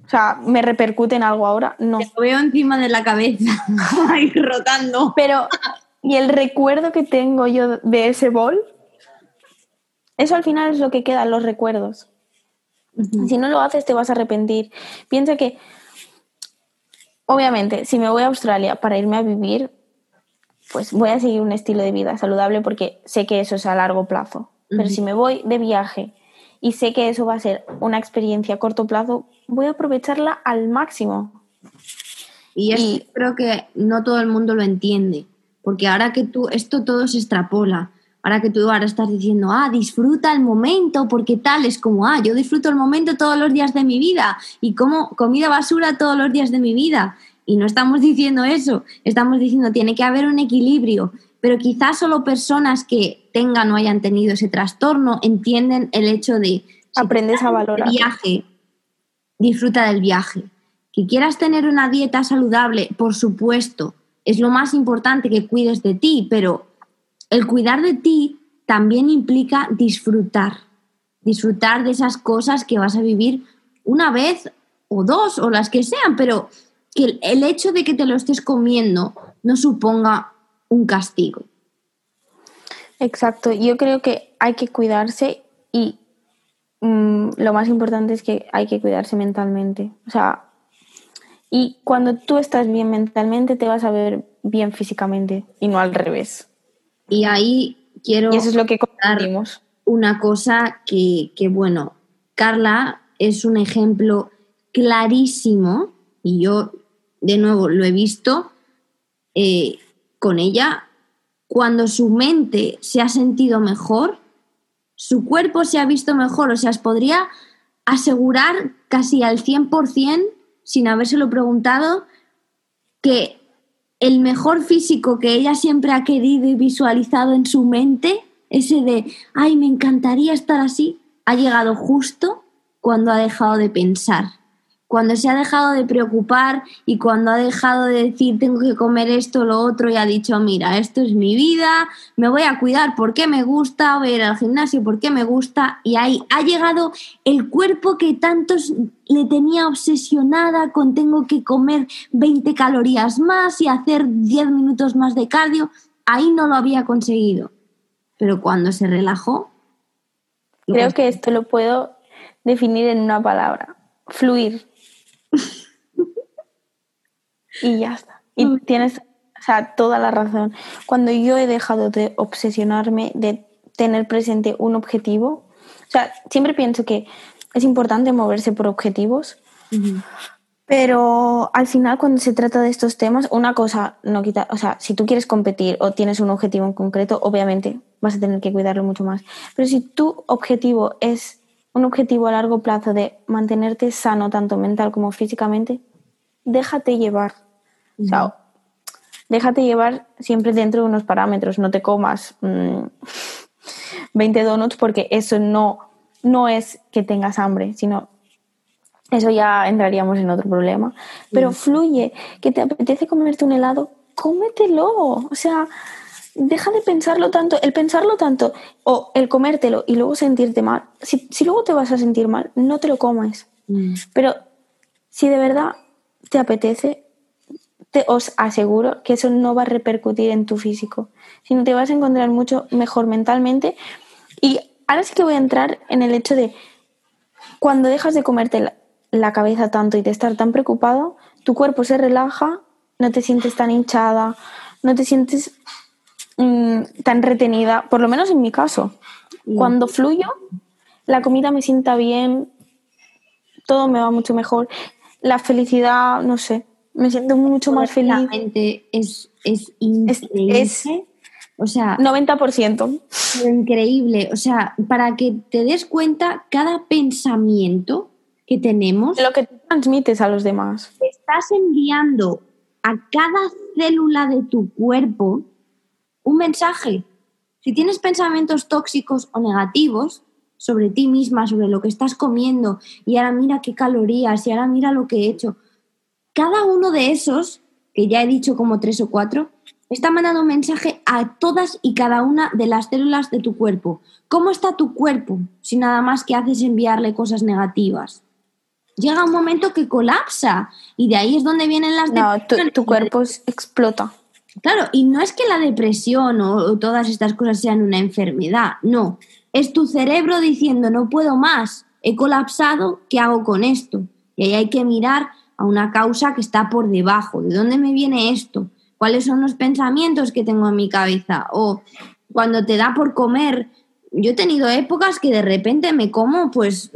O sea, ¿me repercute en algo ahora? No. Lo veo encima de la cabeza, ahí rotando. Pero, ¿y el recuerdo que tengo yo de ese bol? Eso al final es lo que queda, los recuerdos. Si no lo haces, te vas a arrepentir. Piensa que, obviamente, si me voy a Australia para irme a vivir, pues voy a seguir un estilo de vida saludable porque sé que eso es a largo plazo. Pero si me voy de viaje y sé que eso va a ser una experiencia a corto plazo, voy a aprovecharla al máximo. Y, creo que no todo el mundo lo entiende, porque ahora que tú, esto todo se extrapola, Ahora que tú ahora estás diciendo, ah, disfruta el momento, porque tal es como, ah, yo disfruto el momento todos los días de mi vida y como comida basura todos los días de mi vida. Y no estamos diciendo eso, estamos diciendo tiene que haber un equilibrio, pero quizás solo personas que tengan o hayan tenido ese trastorno entienden el hecho de... Aprendes a valorar. Viaje, disfruta del viaje. Que quieras tener una dieta saludable, por supuesto, es lo más importante que cuides de ti, pero el cuidar de ti también implica disfrutar, disfrutar de esas cosas que vas a vivir una vez o dos o las que sean, pero que el hecho de que te lo estés comiendo no suponga un castigo. Exacto, yo creo que hay que cuidarse y mm, lo más importante es que hay que cuidarse mentalmente. O sea, y cuando tú estás bien mentalmente te vas a ver bien físicamente y no al revés. Y ahí quiero y eso es lo que una cosa que, que, bueno, Carla es un ejemplo clarísimo y yo de nuevo lo he visto eh, con ella, cuando su mente se ha sentido mejor, su cuerpo se ha visto mejor, o sea, os podría asegurar casi al 100%, sin habérselo preguntado, que el mejor físico que ella siempre ha querido y visualizado en su mente, ese de, ay, me encantaría estar así, ha llegado justo cuando ha dejado de pensar cuando se ha dejado de preocupar y cuando ha dejado de decir tengo que comer esto o lo otro y ha dicho, mira, esto es mi vida, me voy a cuidar porque me gusta, voy a ir al gimnasio porque me gusta y ahí ha llegado el cuerpo que tantos le tenía obsesionada con tengo que comer 20 calorías más y hacer 10 minutos más de cardio, ahí no lo había conseguido. Pero cuando se relajó... Creo que esto lo puedo definir en una palabra, fluir y ya está. Y mm. tienes o sea, toda la razón. Cuando yo he dejado de obsesionarme, de tener presente un objetivo, o sea, siempre pienso que es importante moverse por objetivos, pero al final cuando se trata de estos temas, una cosa no quita, o sea, si tú quieres competir o tienes un objetivo en concreto, obviamente vas a tener que cuidarlo mucho más. Pero si tu objetivo es un objetivo a largo plazo de mantenerte sano tanto mental como físicamente, déjate llevar. O sea, déjate llevar siempre dentro de unos parámetros. No te comas 20 mm, donuts porque eso no, no es que tengas hambre, sino eso ya entraríamos en otro problema. Pero fluye, que te apetece comerte un helado, cómetelo. O sea, deja de pensarlo tanto, el pensarlo tanto o el comértelo y luego sentirte mal. Si, luego te vas a sentir mal, no te lo comes. Mm. Pero si de verdad te apetece, te, os aseguro que eso no va a repercutir en tu físico, sino te vas a encontrar mucho mejor mentalmente. Y ahora sí que voy a entrar en el hecho de cuando dejas de comerte la, la cabeza tanto y de estar tan preocupado, tu cuerpo se relaja, no te sientes tan hinchada, no te sientes Mm, tan retenida, por lo menos en mi caso. Mm. Cuando fluyo, la comida me sienta bien, todo me va mucho mejor. La felicidad, no sé, me siento mucho más feliz. Es, es increíble. Es, o sea, 90%. Increíble. O sea, para que te des cuenta, cada pensamiento que tenemos. Lo que transmites a los demás. Estás enviando a cada célula de tu cuerpo un mensaje. Si tienes pensamientos tóxicos o negativos sobre ti misma, sobre lo que estás comiendo, y ahora mira qué calorías, y ahora mira lo que he hecho, cada uno de esos, que ya he dicho como tres o cuatro, está mandando un mensaje a todas y cada una de las células de tu cuerpo. ¿Cómo está tu cuerpo si nada más que haces enviarle cosas negativas? Llega un momento que colapsa y de ahí es donde vienen las... No, tu cuerpo explota. Claro, y no es que la depresión o, todas estas cosas sean una enfermedad, no. Es tu cerebro diciendo no puedo más, he colapsado, ¿qué hago con esto? Y ahí hay que mirar a una causa que está por debajo. ¿De dónde me viene esto? ¿Cuáles son los pensamientos que tengo en mi cabeza? O cuando te da por comer, yo he tenido épocas que de repente me como pues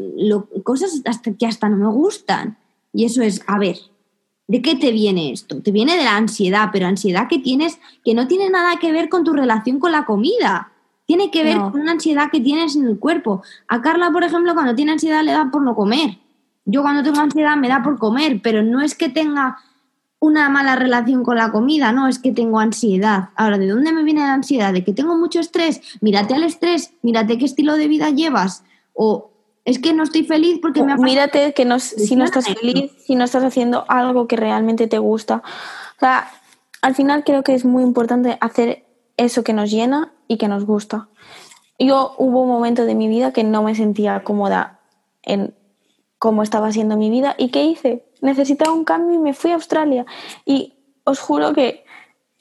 cosas que hasta no me gustan. Y eso es, a ver, ¿De qué te viene esto? Te viene de la ansiedad, pero ansiedad que tienes que no tiene nada que ver con tu relación con la comida. Tiene que ver con una ansiedad que tienes en el cuerpo. A Carla, por ejemplo, cuando tiene ansiedad le da por no comer. Yo cuando tengo ansiedad me da por comer, pero no es que tenga una mala relación con la comida, no, es que tengo ansiedad. Ahora, ¿de dónde me viene la ansiedad? ¿De que tengo mucho estrés? Mírate al estrés, mírate qué estilo de vida llevas. O es que no estoy feliz porque me ha Mírate que no, si no estás feliz, si no estás haciendo algo que realmente te gusta. O sea, al final creo que es muy importante hacer eso que nos llena y que nos gusta. Yo hubo un momento de mi vida que no me sentía cómoda en cómo estaba siendo mi vida. ¿Y qué hice? Necesitaba un cambio y me fui a Australia. Y os juro que,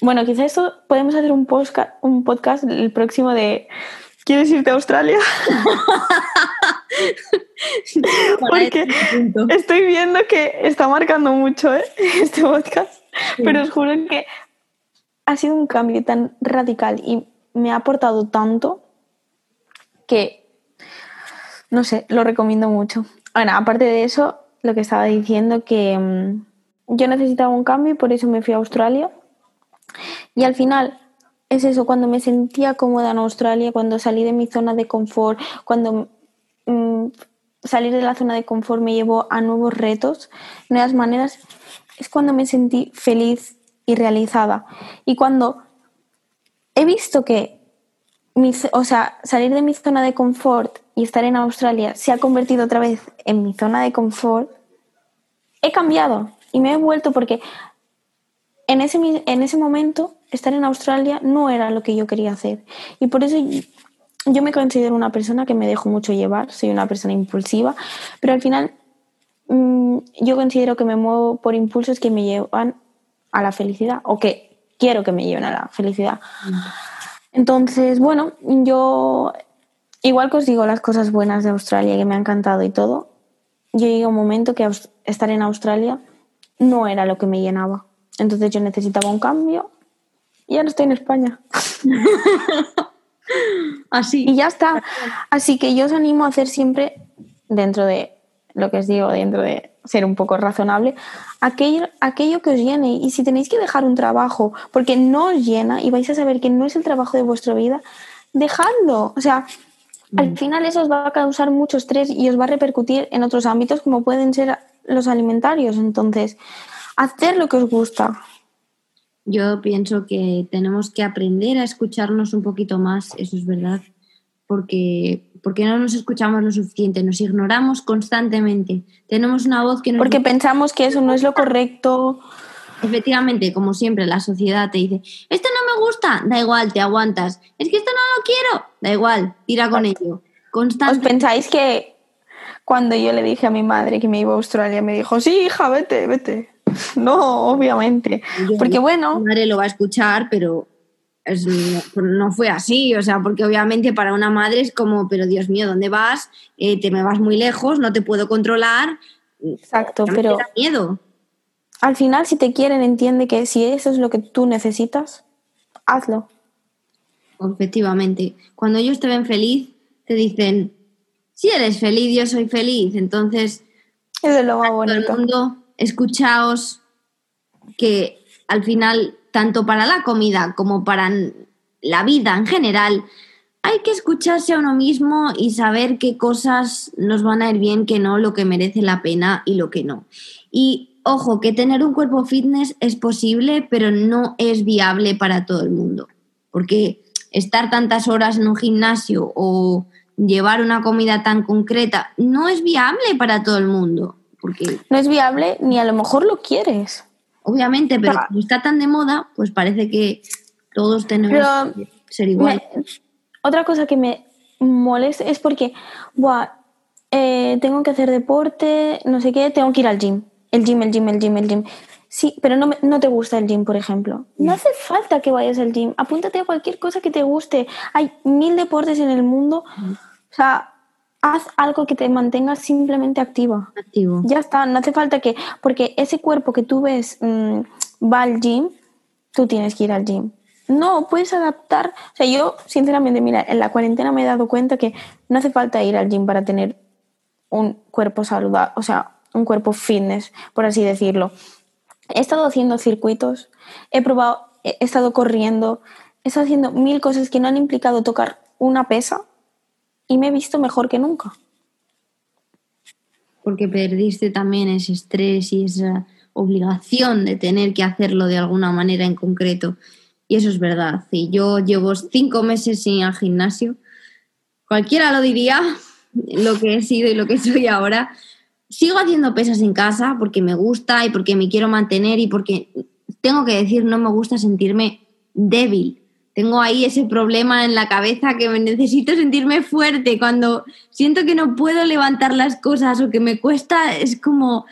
bueno, quizás esto podemos hacer un podcast, un podcast el próximo de ¿Quieres irte a Australia? Porque estoy viendo que está marcando mucho ¿eh? este podcast, pero os juro que ha sido un cambio tan radical y me ha aportado tanto que, no sé, lo recomiendo mucho. Bueno, aparte de eso, lo que estaba diciendo, que mm, yo necesitaba un cambio y por eso me fui a Australia. Y al final es eso, cuando me sentía cómoda en Australia, cuando salí de mi zona de confort, cuando mm, salir de la zona de confort me llevó a nuevos retos, nuevas maneras, es cuando me sentí feliz y realizada. Y cuando he visto que o sea, salir de mi zona de confort y estar en Australia se ha convertido otra vez en mi zona de confort, he cambiado y me he vuelto porque en ese, en ese momento estar en Australia no era lo que yo quería hacer. Y por eso yo me considero una persona que me dejo mucho llevar, soy una persona impulsiva, pero al final mm, yo considero que me muevo por impulsos que me llevan a la felicidad o que quiero que me lleven a la felicidad. Entonces, bueno, yo igual que os digo las cosas buenas de Australia que me ha encantado y todo, yo llegué a un momento que estar en Australia no era lo que me llenaba. Entonces yo necesitaba un cambio y no estoy en España. Así. Y ya está. Así que yo os animo a hacer siempre, dentro de lo que os digo, dentro de ser un poco razonable, aquello, aquello que os llene. Y si tenéis que dejar un trabajo porque no os llena y vais a saber que no es el trabajo de vuestra vida, dejadlo. O sea, al mm. final eso os va a causar mucho estrés y os va a repercutir en otros ámbitos como pueden ser los alimentarios. Entonces, hacer lo que os gusta. Yo pienso que tenemos que aprender a escucharnos un poquito más, eso es verdad, porque, porque no nos escuchamos lo suficiente, nos ignoramos constantemente. Tenemos una voz que nos... Porque pensamos que eso no es lo correcto. Efectivamente, como siempre, la sociedad te dice, esto no me gusta, da igual, te aguantas. Es que esto no lo quiero, da igual, tira con ello. ¿Os pensáis que cuando yo le dije a mi madre que me iba a Australia, me dijo, sí, hija, vete, vete? No, obviamente. porque bueno. Mi madre lo va a escuchar, pero no fue así. O sea, porque obviamente para una madre es como, pero Dios mío, ¿dónde vas? Eh, te me vas muy lejos, no te puedo controlar. Exacto, pero. Da miedo. Al final, si te quieren, entiende que si eso es lo que tú necesitas, hazlo. Efectivamente. Cuando ellos te ven feliz, te dicen, si eres feliz, yo soy feliz. Entonces, es lo más bonito. Todo el mundo escuchaos que al final, tanto para la comida como para la vida en general, hay que escucharse a uno mismo y saber qué cosas nos van a ir bien, qué no, lo que merece la pena y lo que no. Y ojo, que tener un cuerpo fitness es posible, pero no es viable para todo el mundo. Porque estar tantas horas en un gimnasio o llevar una comida tan concreta no es viable para todo el mundo. Porque no es viable ni a lo mejor lo quieres. Obviamente, pero como está tan de moda, pues parece que todos tenemos que ser igual. otra cosa que me molesta es porque, buah, eh, tengo que hacer deporte, no sé qué, tengo que ir al gym. El gym, el gym, el gym, el gym. Sí, pero no, no te gusta el gym, por ejemplo. No hace falta que vayas al gym. Apúntate a cualquier cosa que te guste. Hay mil deportes en el mundo. O sea, haz algo que te mantenga simplemente activa. Activo. Ya está, no hace falta que, porque ese cuerpo que tú ves mm, va al gym, tú tienes que ir al gym. No, puedes adaptar. O sea, yo, sinceramente, mira, en la cuarentena me he dado cuenta que no hace falta ir al gym para tener un cuerpo saludable, o sea, un cuerpo fitness, por así decirlo. He estado haciendo circuitos, he probado, he estado corriendo, he estado haciendo mil cosas que no han implicado tocar una pesa y me he visto mejor que nunca. Porque perdiste también ese estrés y esa obligación de tener que hacerlo de alguna manera en concreto. Y eso es verdad. Y yo llevo cinco meses sin ir al gimnasio. Cualquiera lo diría, lo que he sido y lo que soy ahora. Sigo haciendo pesas en casa porque me gusta y porque me quiero mantener y porque tengo que decir, no me gusta sentirme débil. Tengo ahí ese problema en la cabeza que me necesito sentirme fuerte. Cuando siento que no puedo levantar las cosas o que me cuesta, es como,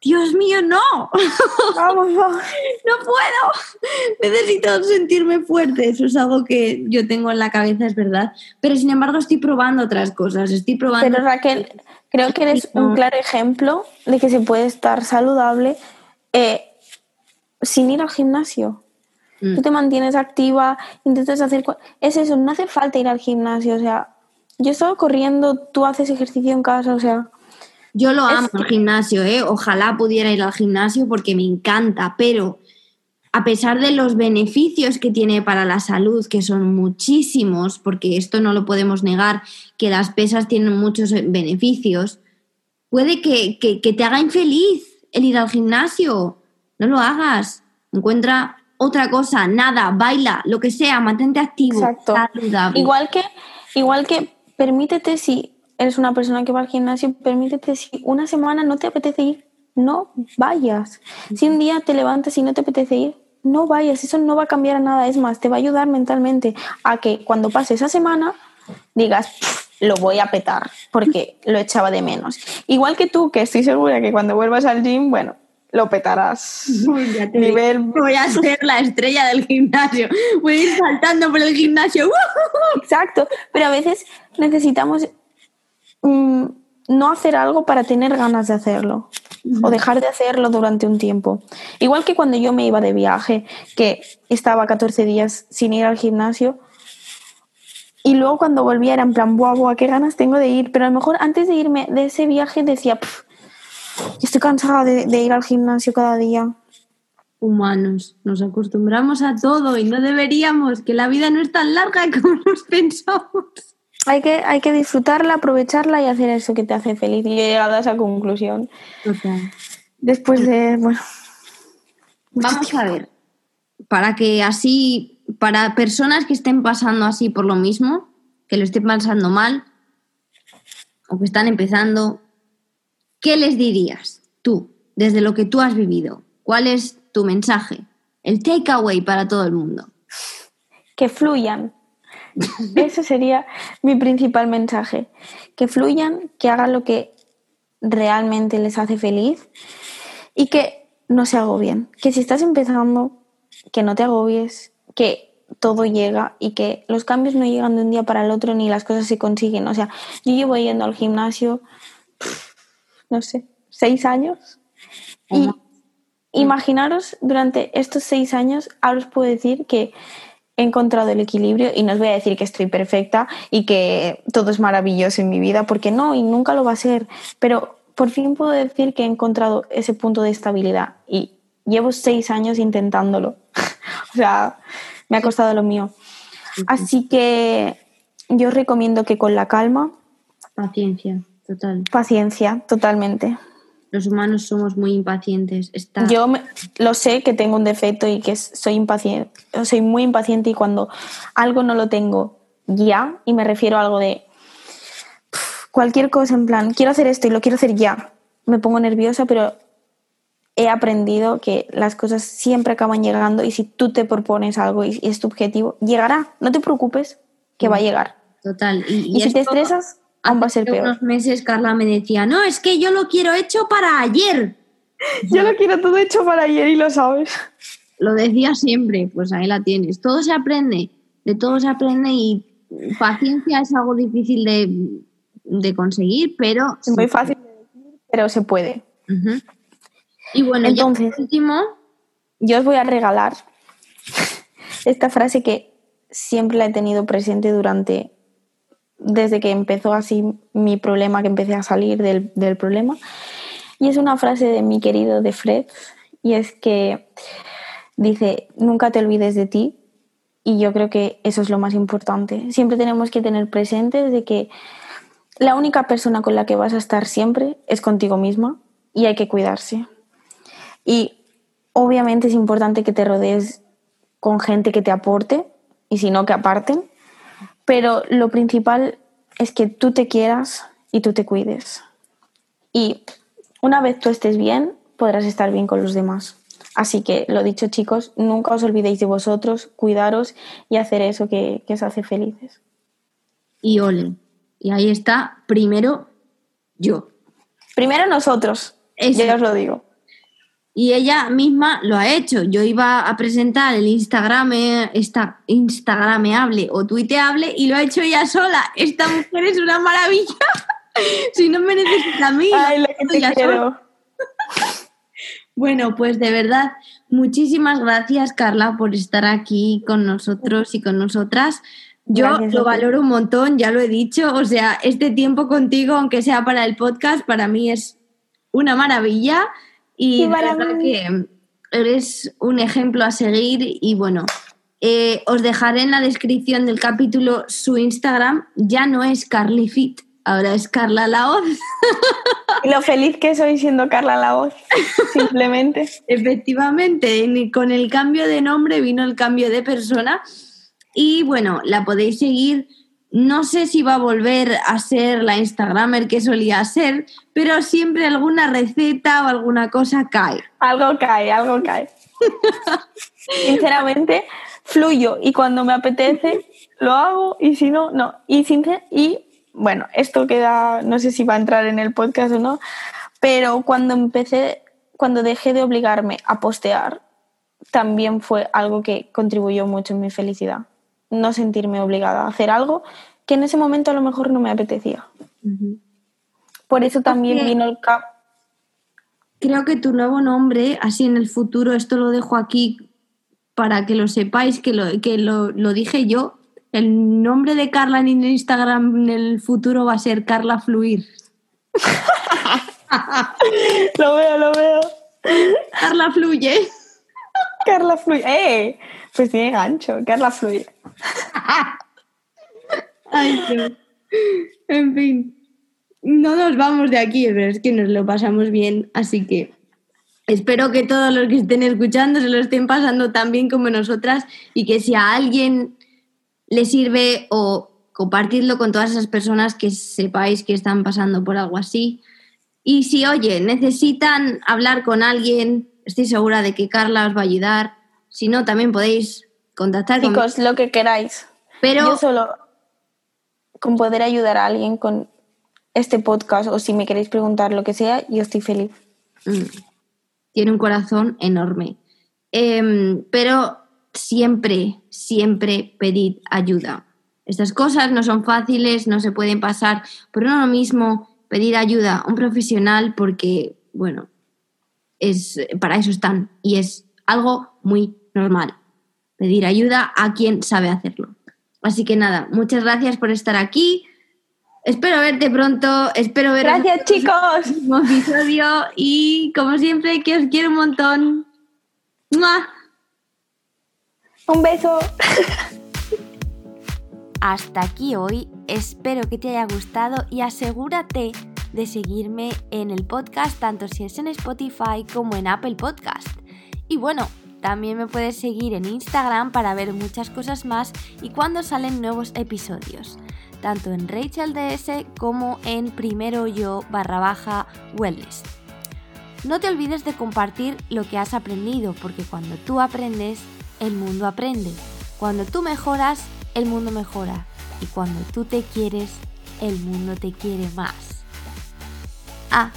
Dios mío, no. Vamos, vamos. no puedo. Necesito sentirme fuerte. Eso es algo que yo tengo en la cabeza, es verdad. Pero sin embargo estoy probando otras cosas. Estoy probando... Pero Raquel, creo que eres un claro ejemplo de que se puede estar saludable eh, sin ir al gimnasio. Mm. Tú te mantienes activa, intentas hacer... Es eso, no hace falta ir al gimnasio. O sea, yo he estado corriendo, tú haces ejercicio en casa, o sea... Yo lo amo el gimnasio, ¿eh? Ojalá pudiera ir al gimnasio porque me encanta, pero a pesar de los beneficios que tiene para la salud, que son muchísimos, porque esto no lo podemos negar, que las pesas tienen muchos beneficios, puede que, que- que te haga infeliz el ir al gimnasio. No lo hagas. Encuentra otra cosa, nada, baila, lo que sea, mantente activo, Exacto. saludable. Igual que, igual que permítete si eres una persona que va al gimnasio, permítete si una semana no te apetece ir, no vayas. Si un día te levantas y no te apetece ir, no vayas. Eso no va a cambiar nada. Es más, te va a ayudar mentalmente a que cuando pase esa semana digas, "Pff, lo voy a petar porque lo echaba de menos. Igual que tú, que estoy segura que cuando vuelvas al gym, bueno, lo petarás. Te. Nivel Voy a ser la estrella del gimnasio. Voy a ir saltando por el gimnasio. Exacto, pero a veces necesitamos mm, no hacer algo para tener ganas de hacerlo o dejar de hacerlo durante un tiempo. Igual que cuando yo me iba de viaje, que estaba 14 días sin ir al gimnasio y luego cuando volvía era en plan, buah, buah, qué ganas tengo de ir, pero a lo mejor antes de irme de ese viaje decía, "Pf, estoy cansada de, de ir al gimnasio cada día. Humanos, nos acostumbramos a todo y no deberíamos, que la vida no es tan larga como nos pensamos. Hay que, hay que disfrutarla, aprovecharla y hacer eso que te hace feliz. Y he llegado a esa conclusión. Después de, bueno, Vamos a ver, para que así, para personas que estén pasando así por lo mismo, que lo estén pasando mal, o que están empezando, ¿qué les dirías tú, desde lo que tú has vivido? ¿Cuál es tu mensaje? El takeaway para todo el mundo. que fluyan. Ese sería mi principal mensaje. Que fluyan, que hagan lo que realmente les hace feliz y que no se agobien. Que si estás empezando, que no te agobies, que todo llega y que los cambios no llegan de un día para el otro ni las cosas se consiguen. O sea, yo llevo yendo al gimnasio, no sé, seis años. Y imaginaros durante estos seis años, ahora os puedo decir que he encontrado el equilibrio y no os voy a decir que estoy perfecta y que todo es maravilloso en mi vida, porque no, y nunca lo va a ser, pero por fin puedo decir que he encontrado ese punto de estabilidad y llevo seis años intentándolo. o sea, me ha costado lo mío. Así que yo recomiendo que con la calma, Paciencia, total. paciencia, totalmente. Los humanos somos muy impacientes. Está... Yo me- lo sé que tengo un defecto y que soy impaciente, soy muy impaciente y cuando algo no lo tengo ya, y me refiero a algo de cualquier cosa en plan, quiero hacer esto y lo quiero hacer ya, me pongo nerviosa, pero he aprendido que las cosas siempre acaban llegando y si tú te propones algo y, es tu objetivo, llegará, no te preocupes, que va a llegar. Total. Y, Y, si te estresas, aún va a ser peor. unos meses Carla me decía, no, es que yo lo quiero hecho para ayer. Yo lo quiero todo hecho para ayer y lo sabes. Lo decía siempre, pues ahí la tienes. Todo se aprende, de todo se aprende y paciencia es algo difícil de, de conseguir, pero... Es muy fácil de decir, pero se puede. Y bueno, Entonces- ya por último, Yo os voy a regalar esta frase que siempre la he tenido presente durante, desde que empezó así mi problema, que empecé a salir del, del problema. Y es una frase de mi querido de Fred, y es que dice, nunca te olvides de ti, y yo creo que eso es lo más importante. Siempre tenemos que tener presente de que la única persona con la que vas a estar siempre es contigo misma y hay que cuidarse. Y obviamente es importante que te rodees con gente que te aporte y si no que aparten, pero lo principal es que tú te quieras y tú te cuides. Y una vez tú estés bien, podrás estar bien con los demás. Así que lo dicho chicos, nunca os olvidéis de vosotros, cuidaros y hacer eso que, os hace felices. Y ole. Y ahí está, primero yo. Primero nosotros, ya os lo digo. Y ella misma lo ha hecho. Yo iba a presentar el Instagram, esta Instagrameable o tuiteable y lo ha hecho ella sola. Esta mujer es una maravilla. si no me necesita a mí, Ay, lo que te quiero. Bueno, pues de verdad, muchísimas gracias Carla por estar aquí con nosotros y con nosotras. Yo lo valoro un montón, ya lo he dicho, o sea, este tiempo contigo, aunque sea para el podcast, para mí es una maravilla y verdad que eres un ejemplo a seguir y bueno, eh, os dejaré en la descripción del capítulo su Instagram, ya no es CarlyFit, ahora es Carla Laoz. Y lo feliz que soy siendo Carla Laoz, simplemente. Efectivamente, con el cambio de nombre vino el cambio de persona. Y bueno, la podéis seguir. No sé si va a volver a ser la Instagramer que solía ser, pero siempre alguna receta o alguna cosa cae. Algo cae, algo cae. Sinceramente, fluyo y cuando me apetece lo hago y si no, no. Y, y bueno, esto queda, no sé si va a entrar en el podcast o no, pero cuando empecé, cuando dejé de obligarme a postear, también fue algo que contribuyó mucho en mi felicidad. No sentirme obligada a hacer algo que en ese momento a lo mejor no me apetecía. Por eso también vino el cap. Creo que tu nuevo nombre, así en el futuro, esto lo dejo aquí para que lo sepáis, que lo, que lo dije yo, el nombre de Carla en Instagram en el futuro va a ser Carla Fluir. lo veo, lo veo. Carla Fluye. Carla Fluye. ¡Eh! Pues tiene gancho. Carla Fluye. En fin. No nos vamos de aquí, pero es que nos lo pasamos bien, así que espero que todos los que estén escuchando se lo estén pasando tan bien como nosotras y que si a alguien le sirve o compartirlo con todas esas personas que sepáis que están pasando por algo así. Y si, oye, necesitan hablar con alguien, estoy segura de que Carla os va a ayudar. Si no, también podéis contactar Chicos, lo que queráis. Pero yo solo con poder ayudar a alguien con este podcast o si me queréis preguntar lo que sea, yo estoy feliz. Mm. Tiene un corazón enorme. Em, pero siempre, siempre pedid ayuda. Estas cosas no son fáciles, no se pueden pasar por uno mismo, pedir ayuda a un profesional porque, bueno, es, para eso están y es algo muy normal. Pedir ayuda a quien sabe hacerlo. Así que nada, muchas gracias por estar aquí. Espero verte pronto, espero ver Gracias, chicos. episodio y como siempre que os quiero un montón. Un beso. Hasta aquí hoy, espero que te haya gustado y asegúrate de seguirme en el podcast tanto si es en Spotify como en Apple Podcast. Y bueno, también me puedes seguir en Instagram para ver muchas cosas más y cuando salen nuevos episodios, tanto en Rachel DS como en primero yo barra baja wellness. No te olvides de compartir lo que has aprendido porque cuando tú aprendes el mundo aprende. Cuando tú mejoras, el mundo mejora. Y cuando tú te quieres, el mundo te quiere más. Ah,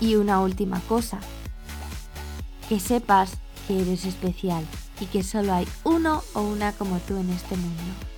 y una última cosa. Que sepas que eres especial y que solo hay uno o una como tú en este mundo.